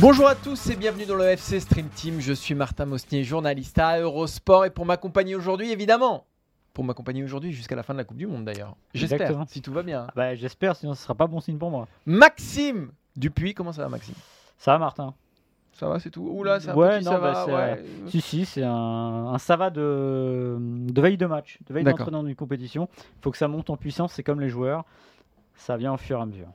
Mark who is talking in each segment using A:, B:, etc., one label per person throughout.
A: Bonjour à tous et bienvenue dans le FC Stream Team. Je suis Martin Mosnier, journaliste à Eurosport et pour m'accompagner aujourd'hui, évidemment, pour m'accompagner aujourd'hui jusqu'à la fin de la Coupe du Monde d'ailleurs. J'espère, si tout va bien.
B: Ah Bah, J'espère, sinon ce sera pas bon signe pour moi.
A: Maxime Dupuis, comment ça va Maxime?
B: Ça va, Martin?
A: Ça va, c'est tout? Oula, c'est un
B: Ouais,
A: petit
B: non,
A: ça
B: bah,
A: va,
B: c'est,
A: ouais.
B: Si, si, c'est un, un ça va de, de veille de match, de veille d'entraînement d'une compétition. Il faut que ça monte en puissance, c'est comme les joueurs. Ça vient au fur et à mesure.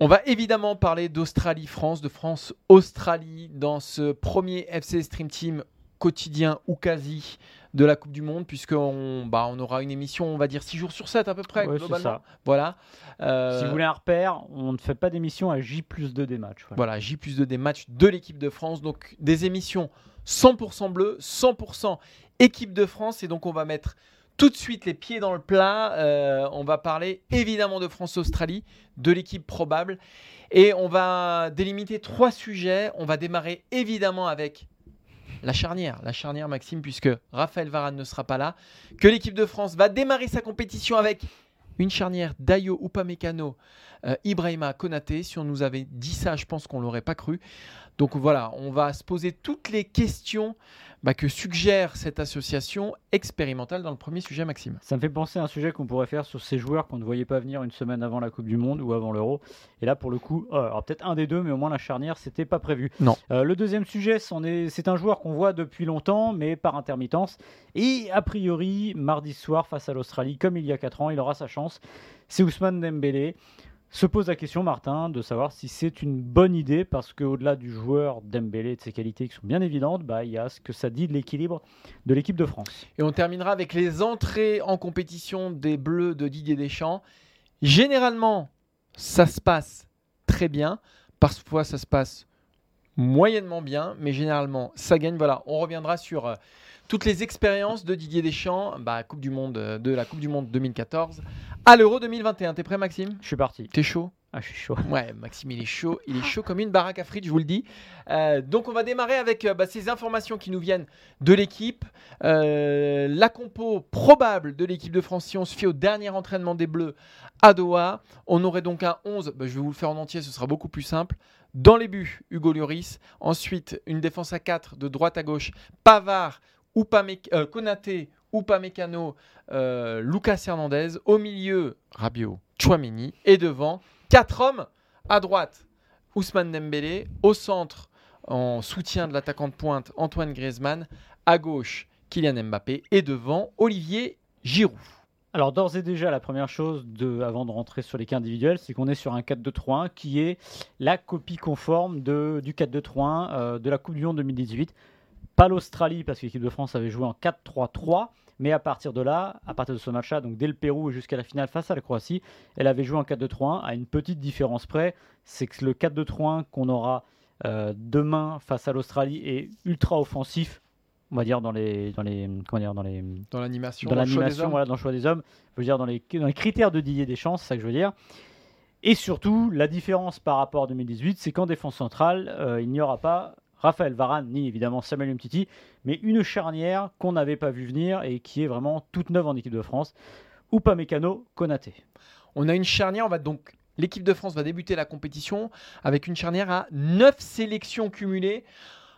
A: On va évidemment parler d'Australie-France, de France-Australie dans ce premier FC Stream Team quotidien ou quasi de la Coupe du Monde, puisqu'on bah, on aura une émission, on va dire 6 jours sur 7 à peu près,
B: Ouais, c'est
A: globalement.
B: ça.
A: Voilà. Euh,
B: Si vous voulez un repère, on ne fait pas d'émission à J plus 2 des matchs. voilà.
A: Voilà, J plus 2 des matchs de l'équipe de France. Donc des émissions 100% bleu, 100% équipe de France. Et donc on va mettre tout de suite les pieds dans le plat. Euh, on va parler évidemment de France-Australie, de l'équipe probable. Et on va délimiter trois sujets. On va démarrer évidemment avec la charnière. La charnière, Maxime, puisque Raphaël Varane ne sera pas là. Que l'équipe de France va démarrer sa compétition avec une charnière Dayo Upamecano, euh, Ibrahima Konaté. Si on nous avait dit ça, je pense qu'on l'aurait pas cru. Donc voilà, on va se poser toutes les questions bah, que suggère cette association expérimentale dans le premier sujet, Maxime.
B: Ça me fait penser à un sujet qu'on pourrait faire sur ces joueurs qu'on ne voyait pas venir une semaine avant la Coupe du Monde ou avant l'Euro. Et là, pour le coup, euh, alors peut-être un des deux, mais au moins la charnière, c'était pas prévu.
A: Non.
B: Euh, le deuxième sujet, c'est un joueur qu'on voit depuis longtemps, mais par intermittence. Et a priori, mardi soir, face à l'Australie, comme il y a 4 ans, il aura sa chance. C'est Ousmane Dembélé. Se pose la question, Martin, de savoir si c'est une bonne idée, parce qu'au-delà du joueur Dembélé et de ses qualités qui sont bien évidentes, bah, il y a ce que ça dit de l'équilibre de l'équipe de France.
A: Et on terminera avec les entrées en compétition des Bleus de Didier Deschamps. Généralement, ça se passe très bien. Parfois, ça se passe moyennement bien, mais généralement, ça gagne. Voilà, on reviendra sur euh, toutes les expériences de Didier Deschamps, bah, Coupe du Monde, euh, de la Coupe du Monde 2014 à l'Euro 2021. T'es prêt, Maxime?
B: Je suis parti.
A: T'es chaud?
B: Ah, je suis chaud.
A: Ouais, Maxime, il est chaud. Il est chaud comme une baraque à frites, je vous le dis. Euh, donc, on va démarrer avec euh, bah, ces informations qui nous viennent de l'équipe. Euh, la compo probable de l'équipe de France, si on se fie au dernier entraînement des Bleus à Doha, on aurait donc un 11. Bah, je vais vous le faire en entier, ce sera beaucoup plus simple. Dans les buts, Hugo Lloris. Ensuite, une défense à 4 de droite à gauche. Pavard, Upamec- euh, Konaté, euh, Lucas Hernandez. Au milieu, Rabiot, Chouameni. Et devant, quatre hommes à droite. Ousmane Dembélé. Au centre, en soutien de l'attaquant de pointe, Antoine Griezmann. À gauche, Kylian Mbappé. Et devant, Olivier Giroud.
B: Alors d'ores et déjà, la première chose avant de rentrer sur les cas individuels, c'est qu'on est sur un 4-2-3-1 qui est la copie conforme du 4-2-3-1 euh, de la Coupe du Monde 2018. Pas l'Australie, parce que l'équipe de France avait joué en 4-3-3, mais à partir de là, à partir de ce match-là, donc dès le Pérou et jusqu'à la finale face à la Croatie, elle avait joué en 4-2-3-1 à une petite différence près, c'est que le 4-2-3-1 qu'on aura euh, demain face à l'Australie est ultra offensif, on va dire dans les, dans les, comment dire, dans les,
A: Dans l'animation,
B: dans l'animation, voilà, dans le choix des hommes, je veux dire dans les, dans les critères de Didier Deschamps, c'est ça que je veux dire. Et surtout, la différence par rapport à 2018, c'est qu'en défense centrale, euh, il n'y aura pas Raphaël Varane ni évidemment Samuel Umtiti, mais une charnière qu'on n'avait pas vu venir et qui est vraiment toute neuve en équipe de France. Upamecano, Konaté.
A: On a une charnière, on va donc l'équipe de France va débuter la compétition avec une charnière à 9 sélections cumulées.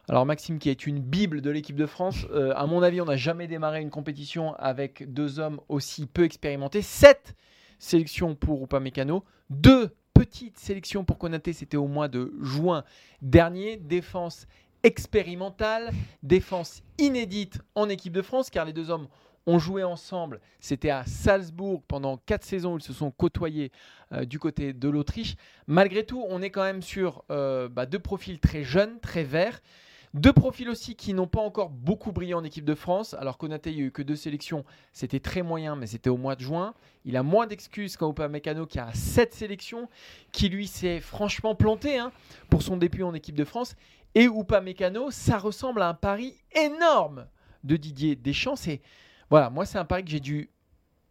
A: Alors Maxime qui est une bible de l'équipe de France, euh, à mon avis on n'a jamais démarré une compétition avec deux hommes aussi peu expérimentés. 7 sélections pour Upamecano, 2 petites sélections pour Konaté, c'était au mois de juin dernier. Défense expérimentale, défense inédite en équipe de France car les deux hommes ont joué ensemble. C'était à Salzbourg pendant quatre saisons. Ils se sont côtoyés euh, du côté de l'Autriche. Malgré tout, on est quand même sur euh, bah, deux profils très jeunes, très verts. Deux profils aussi qui n'ont pas encore beaucoup brillé en équipe de France. Alors Konaté, il n'y a eu que deux sélections. C'était très moyen, mais c'était au mois de juin. Il a moins d'excuses qu'un Mécano qui a sept sélections, qui lui s'est franchement planté hein, pour son début en équipe de France. Et Mécano, ça ressemble à un pari énorme de Didier Deschamps. C'est voilà, moi c'est un pari que j'ai dû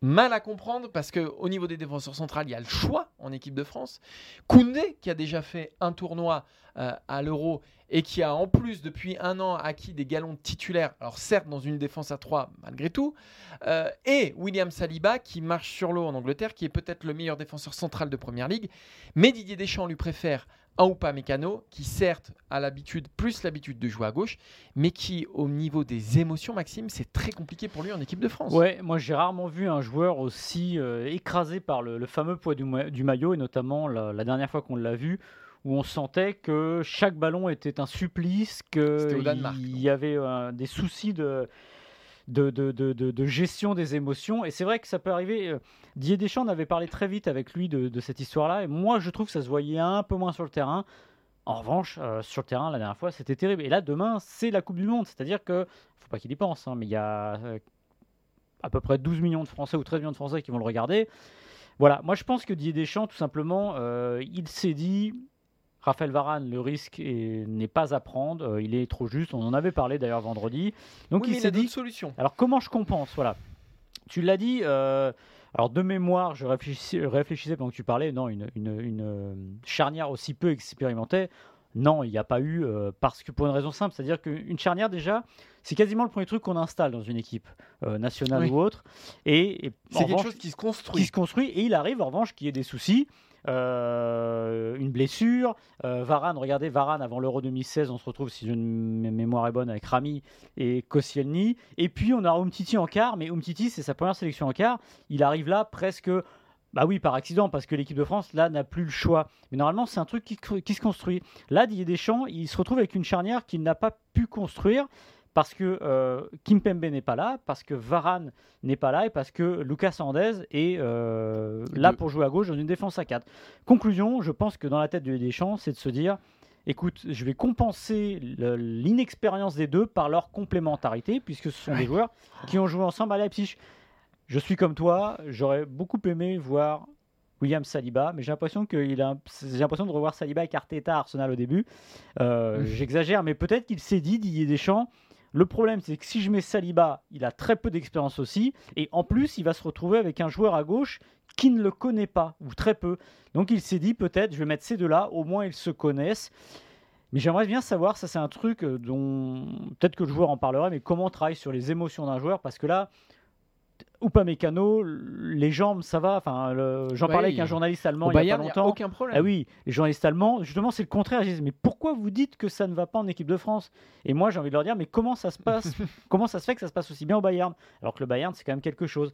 A: mal à comprendre parce qu'au niveau des défenseurs centrales, il y a le choix en équipe de France. Koundé, qui a déjà fait un tournoi euh, à l'Euro et qui a en plus depuis un an acquis des galons titulaires, alors certes dans une défense à 3 malgré tout, euh, et William Saliba qui marche sur l'eau en Angleterre, qui est peut-être le meilleur défenseur central de Première Ligue, mais Didier Deschamps lui préfère un ou pas Mécano, qui certes a l'habitude, plus l'habitude de jouer à gauche, mais qui au niveau des émotions, Maxime, c'est très compliqué pour lui en équipe de France.
B: Ouais, moi j'ai rarement vu un joueur aussi euh, écrasé par le, fameux poids du, maillot, et notamment la dernière fois qu'on l'a vu, où on sentait que chaque ballon était un supplice, qu'il y avait euh, des soucis de, de, de, de, gestion des émotions. Et c'est vrai que ça peut arriver. Euh, Didier Deschamps avait parlé très vite avec lui de, cette histoire-là. Et moi, je trouve que ça se voyait un peu moins sur le terrain. En revanche, euh, sur le terrain, la dernière fois, c'était terrible. Et là, demain, c'est la Coupe du Monde. C'est-à-dire que, faut pas qu'il y pense, hein, mais il y a à peu près 12 millions de Français ou 13 millions de Français qui vont le regarder. Voilà, moi je pense que Didier Deschamps, tout simplement, il s'est dit Raphaël Varane, le risque n'est pas à prendre. Euh, il est trop juste. On en avait parlé d'ailleurs vendredi.
A: Donc il s'est dit solution.
B: Alors comment je compense? Voilà. Tu l'as dit. Euh, alors de mémoire, je réfléchissais, réfléchissais pendant que tu parlais. Non, une, euh, charnière aussi peu expérimentée. Non, il n'y a pas eu parce que pour une raison simple, c'est-à-dire qu'une charnière déjà, c'est quasiment le premier truc qu'on installe dans une équipe nationale ou autre.
A: Et, c'est quelque chose qui se construit.
B: Qui se construit. Et il arrive en revanche qu'il y ait des soucis. Euh, une blessure. Euh, Varane, regardez, Varane avant l'Euro 2016, on se retrouve, si une mémoire est bonne, avec Rami et Koscielny. Et puis on a Umtiti en quart, mais Umtiti, c'est sa première sélection en quart. Il arrive là presque. Bah oui, par accident, parce que l'équipe de France, là, n'a plus le choix. Mais normalement, c'est un truc qui, qui, se construit. Là, Didier Deschamps, il se retrouve avec une charnière qu'il n'a pas pu construire parce que euh, Kimpembe n'est pas là, parce que Varane n'est pas là et parce que Lucas Hernandez est euh, là pour jouer à gauche dans une défense à 4. Conclusion, je pense que dans la tête de Deschamps, c'est de se dire écoute, je vais compenser l'inexpérience des deux par leur complémentarité, puisque ce sont des joueurs qui ont joué ensemble à Leipzig. Je suis comme toi, j'aurais beaucoup aimé voir William Saliba, mais j'ai l'impression qu'il a, j'ai l'impression de revoir Saliba et à Arsenal au début. Euh, j'exagère, mais peut-être qu'il s'est dit Didier Deschamps le problème, c'est que si je mets Saliba, il a très peu d'expérience aussi. Et en plus, il va se retrouver avec un joueur à gauche qui ne le connaît pas, ou très peu. Donc il s'est dit, peut-être, je vais mettre ces deux-là, au moins ils se connaissent. Mais j'aimerais bien savoir, ça c'est un truc euh, dont peut-être que le joueur en parlerait, mais comment on travaille sur les émotions d'un joueur, parce que là, ou pas mécano, les jambes, ça va. Enfin, j'en parlais avec un journaliste allemand il y a pas longtemps.
A: aucun problème.
B: Ah oui, les journalistes allemands, justement, c'est le contraire. Ils disent mais pourquoi vous dites que ça ne va pas en équipe de France? Et moi, j'ai envie de leur dire mais comment ça se passe? Comment ça se fait que ça se passe aussi bien au Bayern? Alors que le Bayern, c'est quand même quelque chose.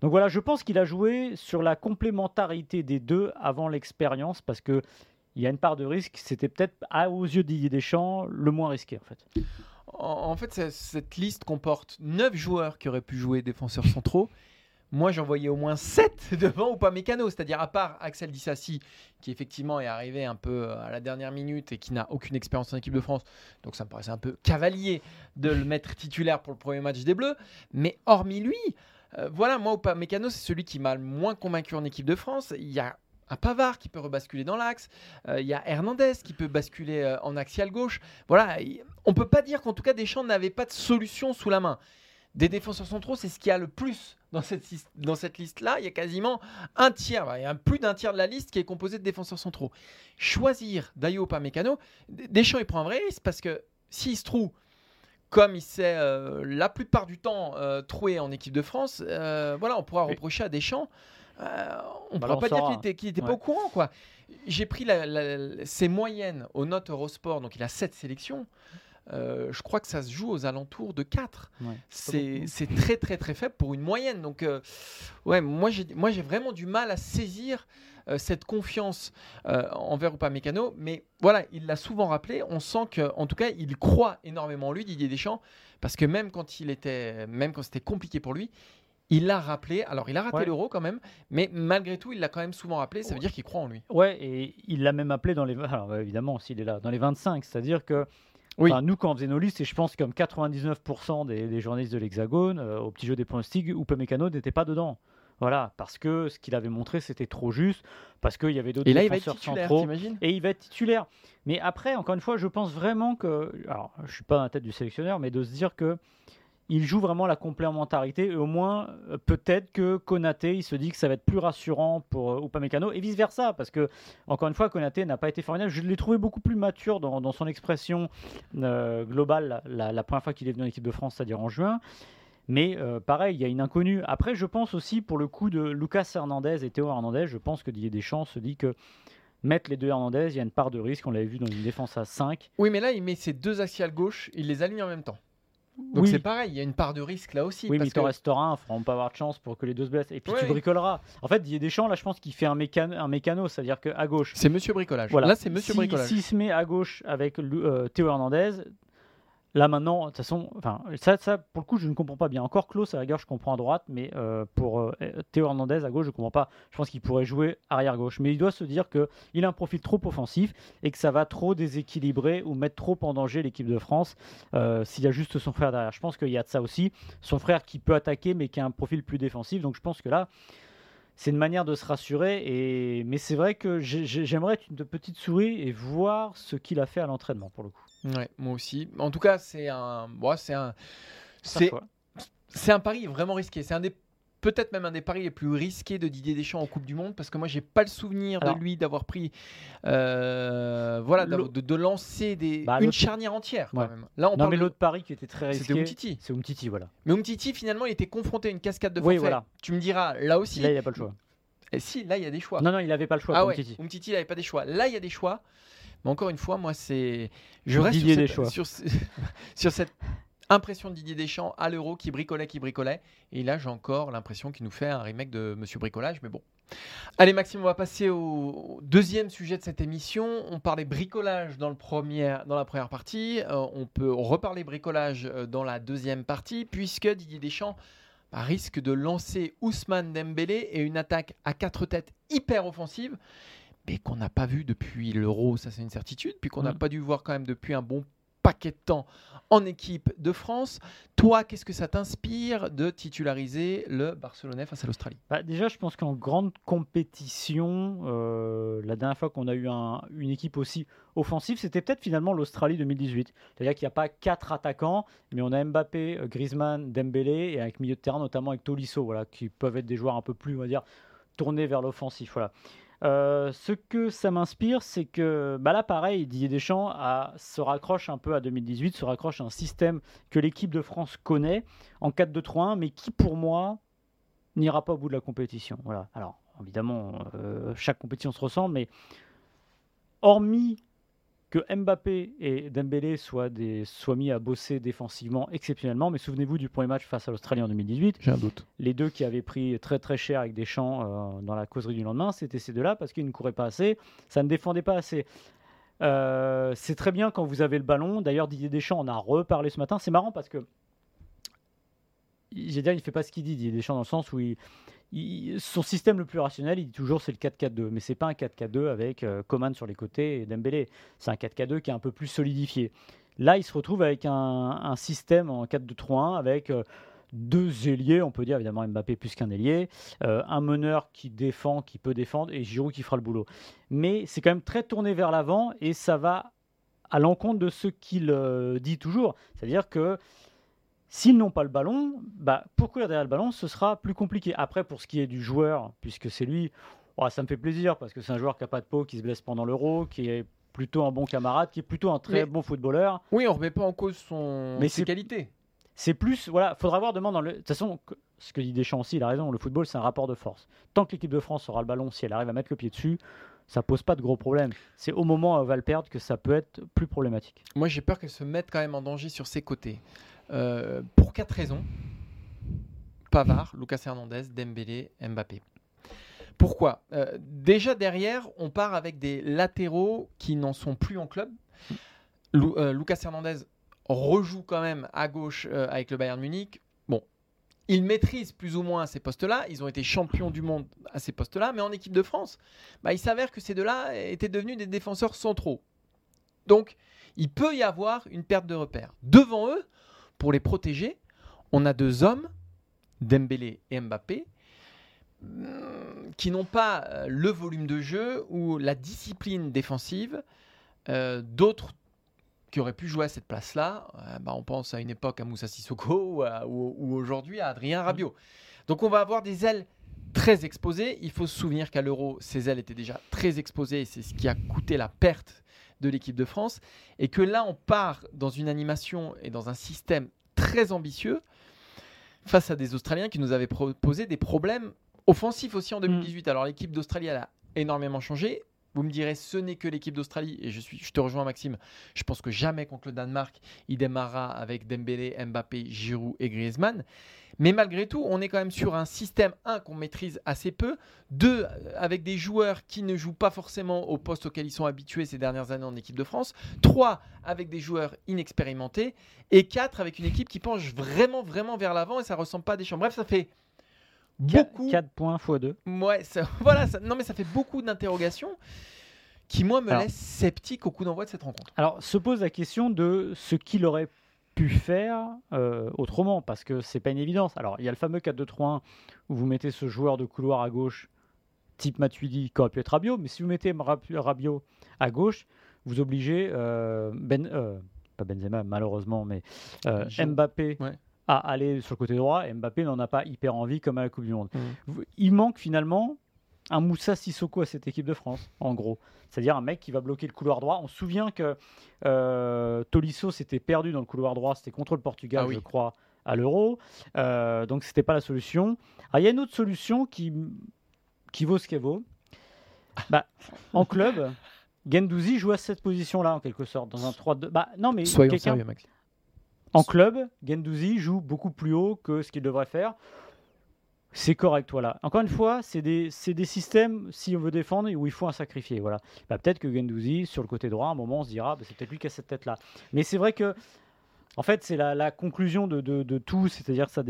B: Donc voilà, je pense qu'il a joué sur la complémentarité des deux avant l'expérience parce que il y a une part de risque. C'était peut-être aux yeux de Didier Deschamps le moins risqué en fait.
A: En, fait, cette liste comporte 9 joueurs qui auraient pu jouer défenseurs centraux. Moi, j'en voyais au moins 7 devant ou pas mécano, c'est-à-dire à part Axel Dissassi, qui effectivement est arrivé un peu à la dernière minute et qui n'a aucune expérience en équipe de France. Donc ça me paraissait un peu cavalier de le mettre titulaire pour le premier match des Bleus. Mais hormis lui, euh, voilà, moi ou pas mécano, c'est celui qui m'a le moins convaincu en équipe de France. Il y a un Pavard qui peut rebasculer dans l'axe, euh, il y a Hernandez qui peut basculer euh, en axial gauche. Voilà, on peut pas dire qu'en tout cas Deschamps n'avait pas de solution sous la main. Des défenseurs centraux, c'est ce qu'il y a le plus dans cette, dans cette liste-là. Il y a quasiment un tiers, il y a plus d'un tiers de la liste qui est composé de défenseurs centraux. Choisir Dayo pas Mécano, Deschamps il prend un vrai risque parce que s'il se trouve comme il s'est euh, la plupart du temps troué en équipe de France, voilà, on pourra reprocher à Deschamps euh, on ne pourra pas dire qu'il n'était pas au courant. quoi. J'ai pris ses moyennes aux notes Eurosport, donc il a 7 sélections. euh, je crois que ça se joue aux alentours de 4.
B: Ouais.
A: C'est très très très faible pour une moyenne. Donc, euh, ouais, moi j'ai vraiment du mal à saisir euh, cette confiance envers Upamecano. Mais voilà, il l'a souvent rappelé. On sent que, en tout cas, il croit énormément en lui, Didier Deschamps, parce que même quand il était, même quand c'était compliqué pour lui. Il l'a rappelé, alors il a raté
B: Ouais.
A: l'euro quand même, mais malgré tout, il l'a quand même souvent rappelé, ça veut
B: Ouais.
A: dire qu'il croit en lui.
B: Ouais, et il l'a même appelé dans les. Alors évidemment, s'il est là, dans les 25, c'est-à-dire que.
A: Oui.
B: enfin, nous, quand on faisait nos listes, et je pense comme 99% des, des journalistes de l'Hexagone, euh, au petit jeu des pronostics, Upamecano n'était pas dedans. Voilà, parce que ce qu'il avait montré, c'était trop juste, parce qu'il y avait d'autres défenseurs centraux. Et il va être titulaire. Mais après, encore une fois, je pense vraiment que. Alors, je suis pas dans la tête du sélectionneur, mais de se dire que. Il joue vraiment la complémentarité. Et au moins euh, peut-être que Konaté il se dit que ça va être plus rassurant pour euh, Upamecano et vice versa parce que encore une fois Konaté n'a pas été formidable. Je l'ai trouvé beaucoup plus mature dans, son expression euh, globale la, première fois qu'il est venu en équipe de France c'est-à-dire en juin. Mais pareil il y a une inconnue. Après je pense aussi pour le coup de Lucas Hernandez et Théo Hernandez je pense que Didier Deschamps se dit que mettre les deux Hernandez il y a une part de risque. On l'avait vu dans une défense à 5
A: Oui, mais là, il met ses deux axiales gauche, il les aligne en même temps. Donc
B: Oui.
A: c'est pareil, il y a une part de risque là aussi.
B: Oui, mais
A: parce
B: il
A: que-
B: restera un, il vraiment pas avoir de chance pour que les deux se blessent. Et puis tu bricoleras. En fait, Didier Deschamps, là, je pense qu'il fait un, mécano, un mécano, c'est-à-dire qu'à gauche.
A: C'est Monsieur Bricolage.
B: Voilà.
A: Là, c'est Monsieur
B: Si-
A: Bricolage.
B: S'il se met à gauche avec euh, Théo Hernandez, là maintenant, de toute façon, ça, ça, pour le coup, je ne comprends pas bien. Encore Klaus, à la rigueur, je comprends à droite, mais euh, pour euh, Théo Hernandez à gauche, je comprends pas. Je pense qu'il pourrait jouer arrière gauche, mais il doit se dire que il a un profil trop offensif et que ça va trop déséquilibrer ou mettre trop en danger l'équipe de France euh, s'il y a juste son frère derrière. Je pense qu'il y a de ça aussi. Son frère qui peut attaquer, mais qui a un profil plus défensif. Donc je pense que là. C'est une manière de se rassurer, mais c'est vrai que j'ai- j'ai- j'aimerais être une petite souris et voir ce qu'il a fait à l'entraînement pour le coup.
A: Ouais, moi aussi. En tout cas, c'est un, bon, c'est un, c'est, un pari vraiment risqué. C'est un des, peut-être même un des paris les plus risqués de Didier Deschamps en Coupe du Monde, parce que moi, j'ai pas le souvenir
B: Alors-
A: de lui d'avoir pris, euh, voilà, de, de lancer des,
B: Bah,
A: une charnière entière quand même. Là, on
B: Non,
A: parle
B: mais
A: de-
B: l'autre pari qui était très
A: C'était
B: risqué,
A: Umtiti.
B: c'est Umtiti, voilà.
A: Mais Umtiti, finalement, il était confronté à une cascade de
B: Oui,
A: forfaits.
B: voilà.
A: Tu me diras, là aussi.
B: Là, il n'y a pas le choix.
A: Et si, là, il y a des choix.
B: Non, non, il n'avait pas le choix
A: ah ouais,
B: Umtiti.
A: Umtiti, il n'avait pas des choix. Là, il y a des choix. Mais encore une fois, moi, c'est. Je reste
B: Didier
A: sur cette,
B: choix.
A: Sur, ce- sur cette impression de Didier Deschamps à l'euro qui bricolait, qui bricolait. Et là, j'ai encore l'impression qu'il nous fait un remake de Monsieur Bricolage. Mais bon. Allez, Maxime, on va passer au deuxième sujet de cette émission. On parlait bricolage dans, le premier, dans la première partie. Euh, on peut reparler bricolage euh, dans la deuxième partie, puisque Didier Deschamps bah, risque de lancer Ousmane Dembélé et une attaque à quatre têtes hyper offensive, mais qu'on n'a pas vu depuis l'Euro, ça c'est une certitude, puis qu'on n'a
B: Mm.
A: pas dû voir quand même depuis un bon paquet de temps en équipe de France. Toi, qu'est-ce que ça t'inspire de titulariser le Barcelonais face à l'Australie?
B: Bah, déjà, je pense qu'en grande compétition, euh, la dernière fois qu'on a eu un- une équipe aussi offensive, c'était peut-être finalement l'Australie 2018. C'est-à-dire qu'il n'y a pas quatre attaquants, mais on a Mbappé, euh, Griezmann, Dembélé, et avec milieu de terrain, notamment avec Tolisso, voilà, qui peuvent être des joueurs un peu plus, on va dire, tournés vers l'offensif. Voilà. Euh, ce que ça m'inspire, c'est que bah là, pareil, Didier Deschamps se raccroche un peu à 2018, se raccroche à un système que l'équipe de France connaît en 4-2-3-1, mais qui pour moi n'ira pas au bout de la compétition. Voilà. Alors, évidemment, euh, chaque compétition se ressemble, mais hormis que Mbappé et Dembélé soient, des, soient mis à bosser défensivement exceptionnellement, mais souvenez-vous du premier match face à l'Australie en 2018,
A: J'ai un doute.
B: les deux qui avaient pris très très cher avec Deschamps euh, dans la causerie du lendemain, c'était ces deux-là parce qu'ils ne couraient pas assez, ça ne défendait pas assez. Euh, c'est très bien quand vous avez le ballon. D'ailleurs, Didier Deschamps en a reparlé ce matin. C'est marrant parce que j'ai dire, il fait pas ce qu'il dit, Didier Deschamps, dans le sens où il, son système le plus rationnel, il dit toujours c'est le 4-4-2, mais c'est pas un 4-4-2 avec euh, Coman sur les côtés et Dembélé. C'est un 4-4-2 qui est un peu plus solidifié. Là, il se retrouve avec un, un système en 4-2-3-1 avec euh, deux ailiers, on peut dire évidemment Mbappé plus qu'un ailier, euh, un meneur qui défend, qui peut défendre, et Giroud qui fera le boulot. Mais c'est quand même très tourné vers l'avant et ça va à l'encontre de ce qu'il euh, dit toujours. C'est-à-dire que s'ils n'ont pas le ballon, bah, pour courir derrière le ballon, ce sera plus compliqué. Après, pour ce qui est du joueur, puisque c'est lui, oh, ça me fait plaisir parce que c'est un joueur qui n'a pas de peau, qui se blesse pendant l'euro, qui est plutôt un bon camarade, qui est plutôt un très
A: Mais-
B: bon footballeur.
A: Oui, on remet pas en cause son...
B: Mais
A: ses qualités.
B: C'est plus, voilà, faudra voir demain dans le. De toute façon, ce que dit Deschamps aussi, il a raison, le football, c'est un rapport de force. Tant que l'équipe de France aura le ballon, si elle arrive à mettre le pied dessus, ça pose pas de gros problèmes. C'est au moment où elle va le perdre que ça peut être plus problématique.
A: Moi, j'ai peur qu'elle se mette quand même en danger sur ses côtés. Euh, pour quatre raisons. Pavard, Lucas Hernandez, Dembélé, Mbappé. Pourquoi? Euh, Déjà derrière, on part avec des latéraux qui n'en sont plus en club. Lu- euh, Lucas Hernandez rejoue quand même à gauche avec le Bayern Munich. Bon, il maîtrise plus ou moins ces postes-là. Ils ont été champions du monde à ces postes-là, mais en équipe de France, bah, il s'avère que ces deux-là étaient devenus des défenseurs centraux. Donc, il peut y avoir une perte de repère. Devant eux, pour les protéger, on a deux hommes, Dembélé et Mbappé, qui n'ont pas euh, le volume de jeu ou la discipline défensive euh, d'autres qui auraient pu jouer à cette place-là. Euh, bah, on pense à une époque à Moussa Sissoko ou, à- ou- ou aujourd'hui à Adrien Rabiot. Donc on va avoir des ailes très exposées. Il faut se souvenir qu'à l'Euro, ces ailes étaient déjà très exposées et c'est ce qui a coûté la perte de l'équipe de France. Et que là, on part dans une animation et dans un système très ambitieux face à des Australiens qui nous avaient proposé des problèmes offensifs aussi en 2018. Alors l'équipe d'Australie, elle a énormément changé. Vous me direz, ce n'est que l'équipe d'Australie, et je, suis, je te rejoins Maxime, je pense que jamais contre le Danemark, il démarrera avec Dembélé, Mbappé, Giroud et Griezmann. Mais malgré tout, on est quand même sur un système, un, qu'on maîtrise assez peu, deux, avec des joueurs qui ne jouent pas forcément au poste auquel ils sont habitués ces dernières années en équipe de France, trois, avec des joueurs inexpérimentés, et quatre, avec une équipe qui penche vraiment, vraiment vers l'avant, et ça ressemble pas à des champs. Bref, ça fait beaucoup...
B: 4 points x 2.
A: Ouais, ça- voilà, ça- non mais ça fait beaucoup d'interrogations qui moi me
B: Alors-
A: laissent sceptique au coup d'envoi de cette rencontre.
B: Alors, se pose la question de ce qu'il aurait pu faire euh, autrement, parce que c'est pas une évidence. Alors, il y a le fameux 4-2-3-1 où vous mettez ce joueur de couloir à gauche, type Matuidi, qui aurait pu être Rabiot, mais si vous mettez Rab- Rabiot à gauche, vous obligez euh, ben, euh, pas Benzema malheureusement, mais euh. Mbappé
A: Ouais.
B: À aller sur le côté droit. Et Mbappé n'en a pas hyper envie comme à la Coupe du Monde. Vous- Il manque finalement un Moussa Sissoko à cette équipe de France, en gros. C'est-à-dire un mec qui va bloquer le couloir droit. On se souvient que euh, Tolisso s'était perdu dans le couloir droit, c'était contre le Portugal,
A: Ah oui.
B: je crois, à l'Euro. Euh, donc c'était pas la solution. Ah, Il y a une autre solution qui, qui vaut ce qu'elle vaut. Bah, en club, Gendouzi joue à cette position-là, en quelque sorte, dans un 3-2. Bah, non, mais
A: Soyons sérieux, Maxime.
B: En club, Gendouzi joue beaucoup plus haut que ce qu'il devrait faire. C'est correct, voilà. Encore une fois, c'est des, des systèmes, si on veut défendre, où il faut un sacrifié. Voilà. Bah, peut-être que Gendouzi, sur le côté droit, à un moment, on se dira, bah, c'est peut-être lui qui a cette tête-là. Mais c'est vrai que, en fait, c'est la, la conclusion de, de- tout, c'est-à-dire ça,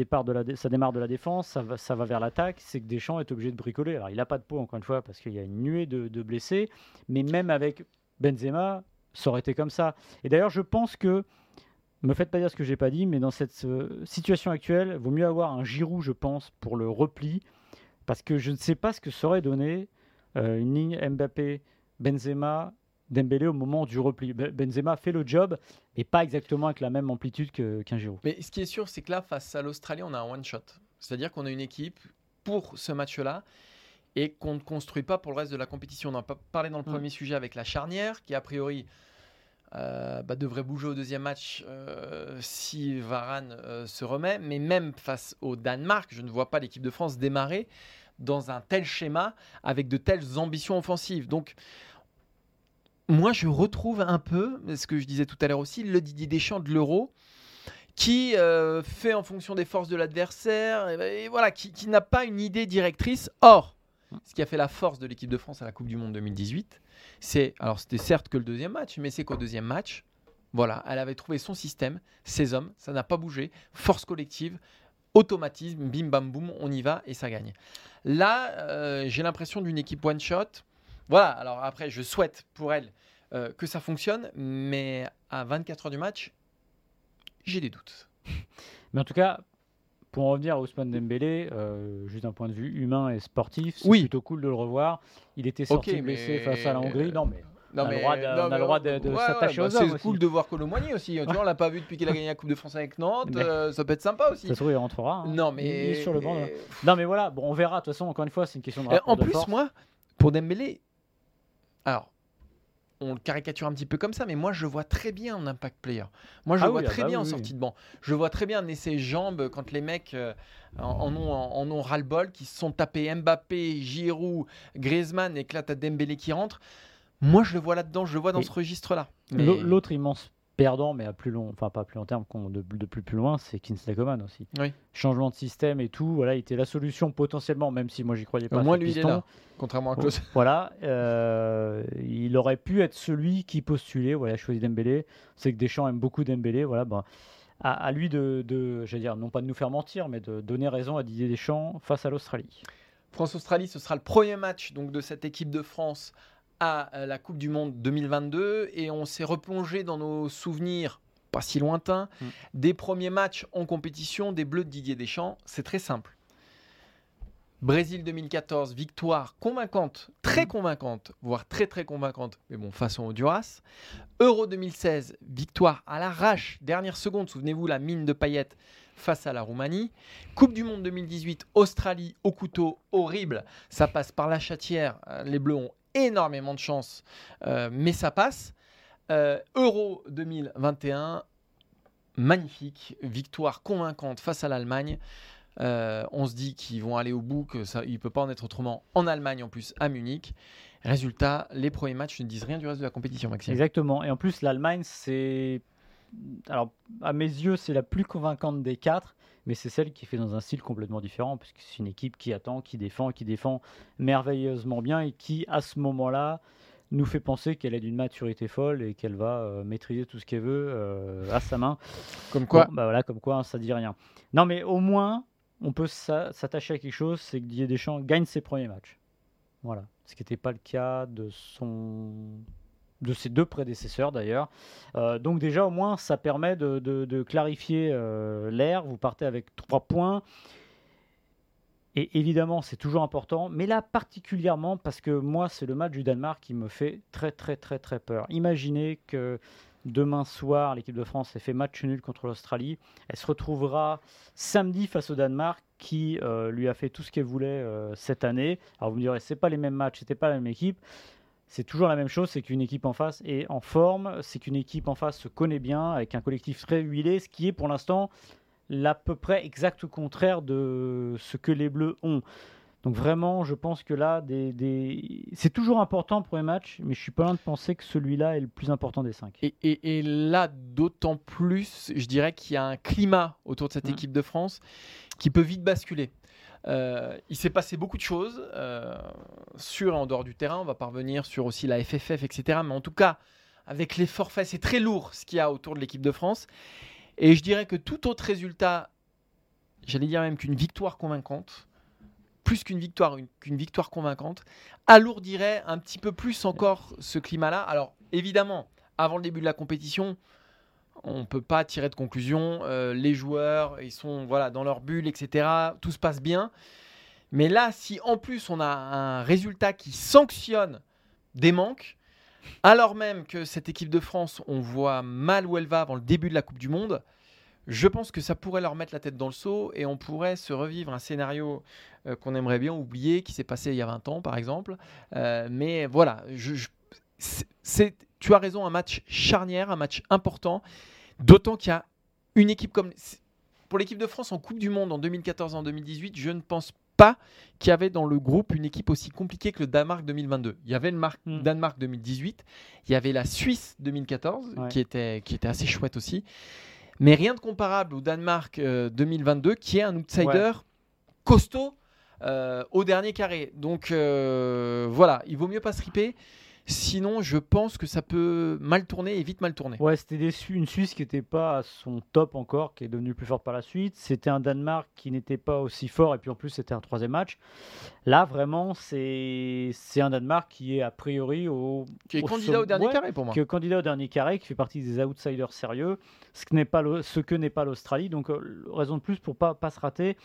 B: ça démarre de la défense, ça va, ça va vers l'attaque, c'est que Deschamps est obligé de bricoler. Alors, il n'a pas de peau, encore une fois, parce qu'il y a une nuée de, de blessés, mais même avec Benzema, ça aurait été comme ça. Et d'ailleurs, je pense que me faites pas dire ce que j'ai pas dit, mais dans cette euh, situation actuelle, vaut mieux avoir un Giroud, je pense, pour le repli, parce que je ne sais pas ce que ça aurait donné euh, une ligne Mbappé, Benzema, Dembélé au moment du repli. Be- Benzema fait le job, mais pas exactement avec la même amplitude que- qu'un Giroud.
A: Mais ce qui est sûr, c'est que là, face à l'Australie, on a un one-shot. C'est-à-dire qu'on a une équipe pour ce match-là et qu'on ne construit pas pour le reste de la compétition. On en a pas parlé dans le
B: Mm.
A: premier sujet avec la charnière, qui a priori euh, bah, devrait bouger au deuxième match euh, si Varane euh, se remet. Mais même face au Danemark, je ne vois pas l'équipe de France démarrer dans un tel schéma avec de telles ambitions offensives. Donc, moi, je retrouve un peu, ce que je disais tout à l'heure aussi, le Didier Deschamps de l'Euro, qui fait en fonction des forces de l'adversaire, et voilà, qui, qui n'a pas une idée directrice. Or, ce qui a fait la force de l'équipe de France à la Coupe du Monde 2018, c'est, alors c'était certes que le deuxième match, mais c'est qu'au deuxième match, voilà, elle avait trouvé son système, ses hommes, ça n'a pas bougé, force collective, automatisme, bim bam boum, on y va et ça gagne. Là, euh, j'ai l'impression d'une équipe one shot. Voilà, alors après, je souhaite pour elle euh, que ça fonctionne, mais à 24 heures du match, j'ai des doutes.
B: Mais en tout cas, pour en revenir à Ousmane Dembélé, euh, juste d'un point de vue humain et sportif, c'est
A: Oui.
B: plutôt cool de le revoir. Il était sorti
A: Ok,
B: blessé
A: mais-
B: face à la Hongrie. Non, mais
A: Non,
B: On a le droit de- on a
A: mais
B: le droit de- de
A: ouais,
B: s'attacher
A: ouais,
B: aux
A: bah, C'est cool de voir Colomboigny aussi. Tu vois, on l'a pas vu depuis qu'il a gagné la Coupe de France avec Nantes. Euh, ça peut être sympa aussi.
B: ça se trouve, il rentrera. hein.
A: Non,
B: Il
A: mais.
B: est sur le banc. là. Non, mais voilà, bon, on verra. De toute façon, encore une fois, c'est une question de
A: Euh,
B: rapport
A: en
B: de
A: plus,
B: force.
A: moi, pour Dembélé, alors, on le caricature un petit peu comme ça, mais moi je le vois très bien en impact player. Moi je
B: Ah
A: le vois
B: oui, ah
A: très
B: bah
A: bien en
B: oui.
A: sortie de banc. Je le vois très bien amener ses jambes quand les mecs euh, en, en ont, en ont ras-le-bol, qui se sont tapés Mbappé, Giroud, Griezmann et que là t'as Dembélé qui rentre. Moi je le vois là-dedans, je le vois dans
B: Et
A: ce registre-là. Mais-
B: L'autre immense perdant, mais à plus long, enfin pas à plus long terme, de, de plus plus loin, c'est Kingsley Coman aussi.
A: Oui.
B: Changement de système et tout, voilà, il était la solution potentiellement, même si moi j'y croyais pas.
A: Au moins lui il est
B: piston.
A: là, contrairement à Klaus.
B: Voilà, euh, il aurait pu être celui qui postulait. Voilà, choisi Dembélé. C'est que Deschamps aime beaucoup Dembélé. Voilà, ben, à, à lui de, de, j'allais dire, non pas de nous faire mentir, mais de donner raison à Didier Deschamps face à l'Australie.
A: France-Australie, ce sera le premier match donc, de cette équipe de France à euh, la Coupe du Monde 2022 et on s'est replongé dans nos souvenirs pas si lointains
B: Mm.
A: des premiers matchs en compétition des Bleus de Didier Deschamps. C'est très simple. Brésil 2014, victoire convaincante, très convaincante, voire très très convaincante, mais bon, façon Honduras. Euro 2016, victoire à l'arrache, dernière seconde, souvenez-vous la mine de paillettes face à la Roumanie. Coupe du Monde 2018, Australie au couteau, horrible. Ça passe par la chatière. Euh, Les Bleus ont énormément de chance, euh, mais ça passe. Euh, Euro 2021, magnifique. Victoire convaincante face à l'Allemagne. Euh, on se dit qu'ils vont aller au bout, que ça, il peut pas en être autrement en Allemagne en plus, à Munich. Résultat, les premiers matchs ne disent rien du reste de la compétition, Maxime.
B: Exactement. Et en plus, l'Allemagne, c'est. Alors, à mes yeux, c'est la plus convaincante des quatre, mais c'est celle qui fait dans un style complètement différent, puisque c'est une équipe qui attend, qui défend, qui défend merveilleusement bien et qui, à ce moment-là, nous fait penser qu'elle est d'une maturité folle et qu'elle va euh, maîtriser tout ce qu'elle veut euh, à sa main.
A: Comme quoi,
B: Bon, bah voilà, comme quoi, hein, ça dit rien. Non, mais au moins, on peut s'a- s'attacher à quelque chose, c'est que Didier Deschamps gagne ses premiers matchs. Voilà. Ce qui n'était pas le cas de son de ses deux prédécesseurs d'ailleurs. Euh, donc déjà au moins ça permet de, de- clarifier euh, l'air. Vous partez avec trois points. Et évidemment c'est toujours important, mais là particulièrement parce que moi c'est le match du Danemark qui me fait très très très très peur. Imaginez que demain soir l'équipe de France ait fait match nul contre l'Australie. Elle se retrouvera samedi face au Danemark qui euh, lui a fait tout ce qu'elle voulait cette année. Alors vous me direz c'est pas les mêmes matchs, c'était pas la même équipe c'est toujours la même chose, c'est qu'une équipe en face est en forme, c'est qu'une équipe en face se connaît bien, avec un collectif très huilé, ce qui est pour l'instant l'à peu près exact contraire de ce que les Bleus ont. Donc vraiment, je pense que là, des, des- c'est toujours important pour les matchs, mais je suis pas loin de penser que celui-là est le plus important des cinq.
A: Et, et- et là, d'autant plus, je dirais qu'il y a un climat autour de cette
B: Mhm.
A: équipe de France qui peut vite basculer. Euh, il s'est passé beaucoup de choses euh, sur et en dehors du terrain. On va parvenir sur aussi la FFF, etc. Mais en tout cas, avec les forfaits, c'est très lourd ce qu'il y a autour de l'équipe de France. Et je dirais que tout autre résultat, j'allais dire même qu'une victoire convaincante, plus qu'une victoire, une- qu'une victoire convaincante, alourdirait un petit peu plus encore ce climat-là. Alors, évidemment, avant le début de la compétition, on ne peut pas tirer de conclusion. Euh, les joueurs, ils sont voilà, dans leur bulle, etc. Tout se passe bien. Mais là, si en plus on a un résultat qui sanctionne des manques, alors même que cette équipe de France, on voit mal où elle va avant le début de la Coupe du Monde, je pense que ça pourrait leur mettre la tête dans le seau et on pourrait se revivre un scénario euh, qu'on aimerait bien oublier, qui s'est passé il y a 20 ans par exemple. Euh, mais voilà, c'est, tu as raison, un match charnière, un match important, d'autant qu'il y a une équipe comme... Pour l'équipe de France en Coupe du Monde en 2014 et en 2018, je ne pense pas qu'il y avait dans le groupe une équipe aussi compliquée que le Danemark 2022. Il y avait le Mar-
B: Mm.
A: Danemark 2018, il y avait la Suisse 2014
B: Ouais.
A: qui, était, qui était assez chouette aussi. Mais rien de comparable au Danemark euh, 2022 qui est un outsider costaud euh, au dernier carré. Donc euh, voilà, il vaut mieux pas se riper. Sinon, je pense que ça peut mal tourner et vite mal tourner.
B: Ouais, c'était une Suisse qui n'était pas à son top encore, qui est devenue plus forte par la suite. C'était un Danemark qui n'était pas aussi fort, et puis en plus c'était un troisième match. Là, vraiment, c'est c'est un Danemark qui est a priori au,
A: Qui est
B: au
A: candidat au dernier
B: ouais,
A: carré pour moi.
B: qui est candidat au dernier carré, qui fait partie des outsiders sérieux, ce que n'est pas le- ce que n'est pas l'Australie. Donc euh, raison de plus pour pas pas se rater.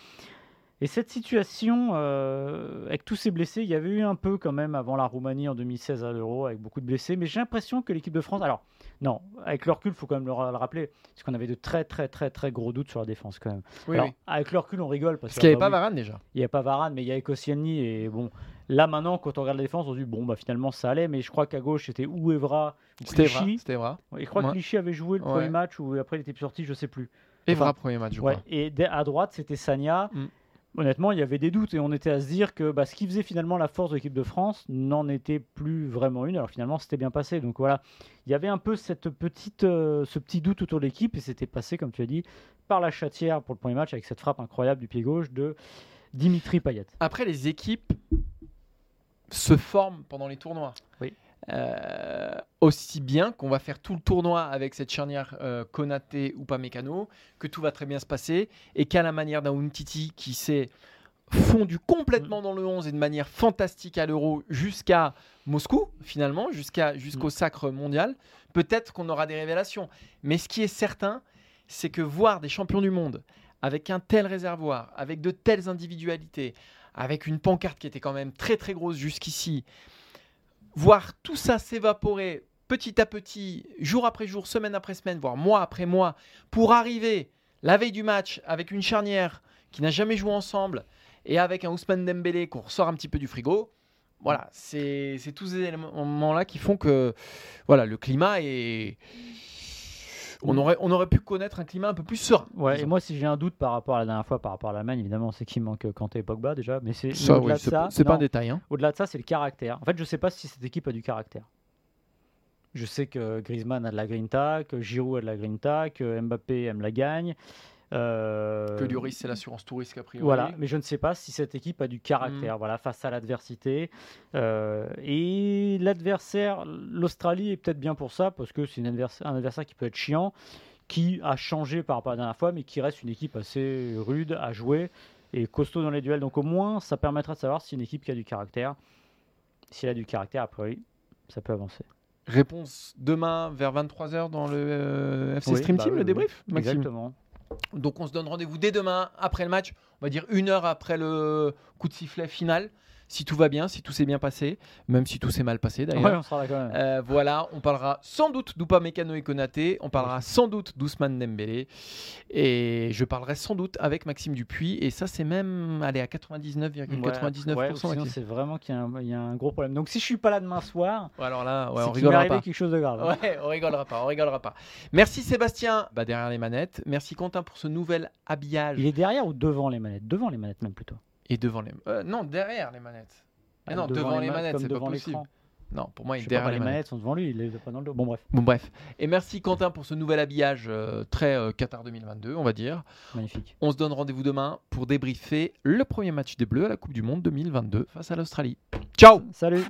B: Et cette situation, euh, avec tous ces blessés, il y avait eu un peu quand même avant la Roumanie en 2016 à l'Euro, avec beaucoup de blessés, mais j'ai l'impression que l'équipe de France, alors non, avec le recul, il faut quand même le, ra- le rappeler, parce qu'on avait de très très très très gros doutes sur la défense quand même.
A: Oui,
B: alors,
A: oui.
B: avec le recul, on rigole parce,
A: Parce qu'il n'y avait
B: bah
A: pas Varane déjà.
B: il n'y avait pas Varane, mais il y avait Koscielny et bon, Là maintenant, quand on regarde la défense, on se dit bon bah finalement ça allait, mais je crois qu'à gauche c'était ou Evra ou. Clichy. Ouais, Et je crois
A: Ouais.
B: que Clichy avait joué le
A: Ouais.
B: premier match ou après il était plus sorti, je sais plus.
A: Evra,
B: Enfin,
A: premier match, je
B: Ouais,
A: crois.
B: et à droite, c'était Sagna.
A: Mm.
B: Honnêtement, il y avait des doutes et on était à se dire que bah, ce qui faisait finalement la force de l'équipe de France n'en était plus vraiment une. Alors finalement, c'était bien passé. Donc voilà, il y avait un peu cette petite, euh, ce petit doute autour de l'équipe et c'était passé, comme tu as dit, par la chatière pour le premier match avec cette frappe incroyable du pied gauche de Dimitri Payet.
A: Après, les équipes se forment pendant les tournois.
B: Oui.
A: Euh, aussi bien qu'on va faire tout le tournoi avec cette charnière euh, Konaté ou Pamecano, que tout va très bien se passer, et qu'à la manière d'un Umtiti qui s'est fondu complètement dans le 11 et de manière fantastique à l'Euro jusqu'à Moscou, finalement, jusqu'à, jusqu'au sacre mondial, peut-être qu'on aura des révélations. Mais ce qui est certain, c'est que voir des champions du monde avec un tel réservoir, avec de telles individualités, avec une pancarte qui était quand même très très grosse jusqu'ici, voir tout ça s'évaporer petit à petit, jour après jour, semaine après semaine, voire mois après mois, pour arriver la veille du match avec une charnière qui n'a jamais joué ensemble et avec un Ousmane Dembélé qu'on ressort un petit peu du frigo. Voilà, c'est tous ces éléments-là qui font que voilà, le climat est. On aurait, on aurait pu connaître un climat un peu plus serein.
B: Ouais, et moi, si j'ai un doute par rapport à la dernière fois, par rapport à l'Allemagne, évidemment, c'est qu'il manque Kanté et Pogba déjà. Mais c'est
A: Ça,
B: mais
A: oui,
B: au-delà de ça,
A: pas, c'est pas un détail. hein.
B: Au-delà de ça, c'est le caractère. En fait, je sais pas si cette équipe a du caractère. Je sais que Griezmann a de la grinta, que Giroud a de la grinta, que Mbappé aime la gagne. Euh,
A: Que Lloris, c'est l'assurance tout risque a priori.
B: Voilà, mais je ne sais pas si cette équipe a du caractère, voilà, face à l'adversité. Euh, et l'adversaire, l'Australie est peut-être bien pour ça, parce que c'est adversaire- un adversaire qui peut être chiant, qui a changé par rapport à la dernière fois, mais qui reste une équipe assez rude à jouer et costaud dans les duels. Donc au moins, ça permettra de savoir si une équipe qui a du caractère, si elle a du caractère, a priori, ça peut avancer.
A: Réponse demain vers 23h dans le euh, FC
B: Oui,
A: Stream
B: bah
A: Team,
B: oui,
A: le
B: oui.
A: débrief, Maxime
B: Exactement.
A: Donc on se donne rendez-vous dès demain après le match, on va dire une heure après le coup de sifflet final, si tout va bien, si tout s'est bien passé, même si tout s'est mal passé d'ailleurs.
B: Ouais, on sera là quand même.
A: Euh, voilà, on parlera sans doute d'Upamecano et Konaté, on parlera sans doute d'Ousmane Dembélé, et je parlerai sans doute avec Maxime Dupuis, et ça c'est même allez, à 99,99%.
B: Ouais, ouais, sinon
A: Maxime.
B: c'est vraiment qu'il y, a un- il y a un gros problème. Donc si je suis pas là demain soir,
A: alors là, on rigolera
B: arrivé
A: pas.
B: quelque chose de grave. hein.
A: Ouais, on rigolera pas, on rigolera pas. Merci Sébastien, bah, derrière les manettes. Merci Quentin pour ce nouvel habillage.
B: Il est derrière ou devant les manettes? Devant les manettes même plutôt.
A: Et devant les. euh, non, derrière les manettes. Ah non, devant, les
B: ma-
A: manettes, c'est pas
B: devant
A: possible. Non, pour moi, il est derrière
B: pas,
A: les
B: les
A: manettes.
B: manettes sont devant lui, il est pas dans le dos. Bon bref,
A: Bon, bref. Et merci Quentin pour ce nouvel habillage euh, très euh, Qatar 2022, on va dire.
B: magnifique.
A: On se donne rendez-vous demain pour débriefer le premier match des Bleus à la Coupe du Monde 2022 face à l'Australie. Ciao
B: Salut